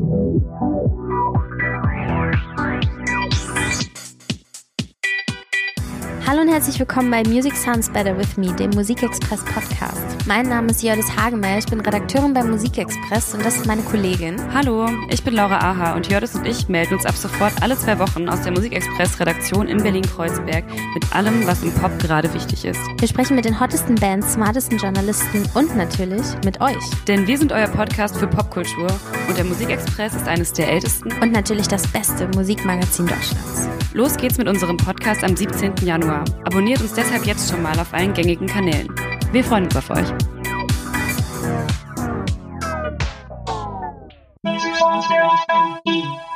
Thank you. Hallo und herzlich willkommen bei Music Sounds Better With Me, dem Musikexpress Podcast. Mein Name ist Jördis Hagemeyer, ich bin Redakteurin beim Musikexpress und das ist meine Kollegin. Hallo, ich bin Laura Aha und Jördis und ich melden uns ab sofort alle zwei Wochen aus der Musikexpress-Redaktion in Berlin-Kreuzberg mit allem, was im Pop gerade wichtig ist. Wir sprechen mit den hottesten Bands, smartesten Journalisten und natürlich mit euch. Denn wir sind euer Podcast für Popkultur und der Musikexpress ist eines der ältesten und natürlich das beste Musikmagazin Deutschlands. Los geht's mit unserem Podcast am 17. Januar. Abonniert uns deshalb jetzt schon mal auf allen gängigen Kanälen. Wir freuen uns auf euch. Sounds very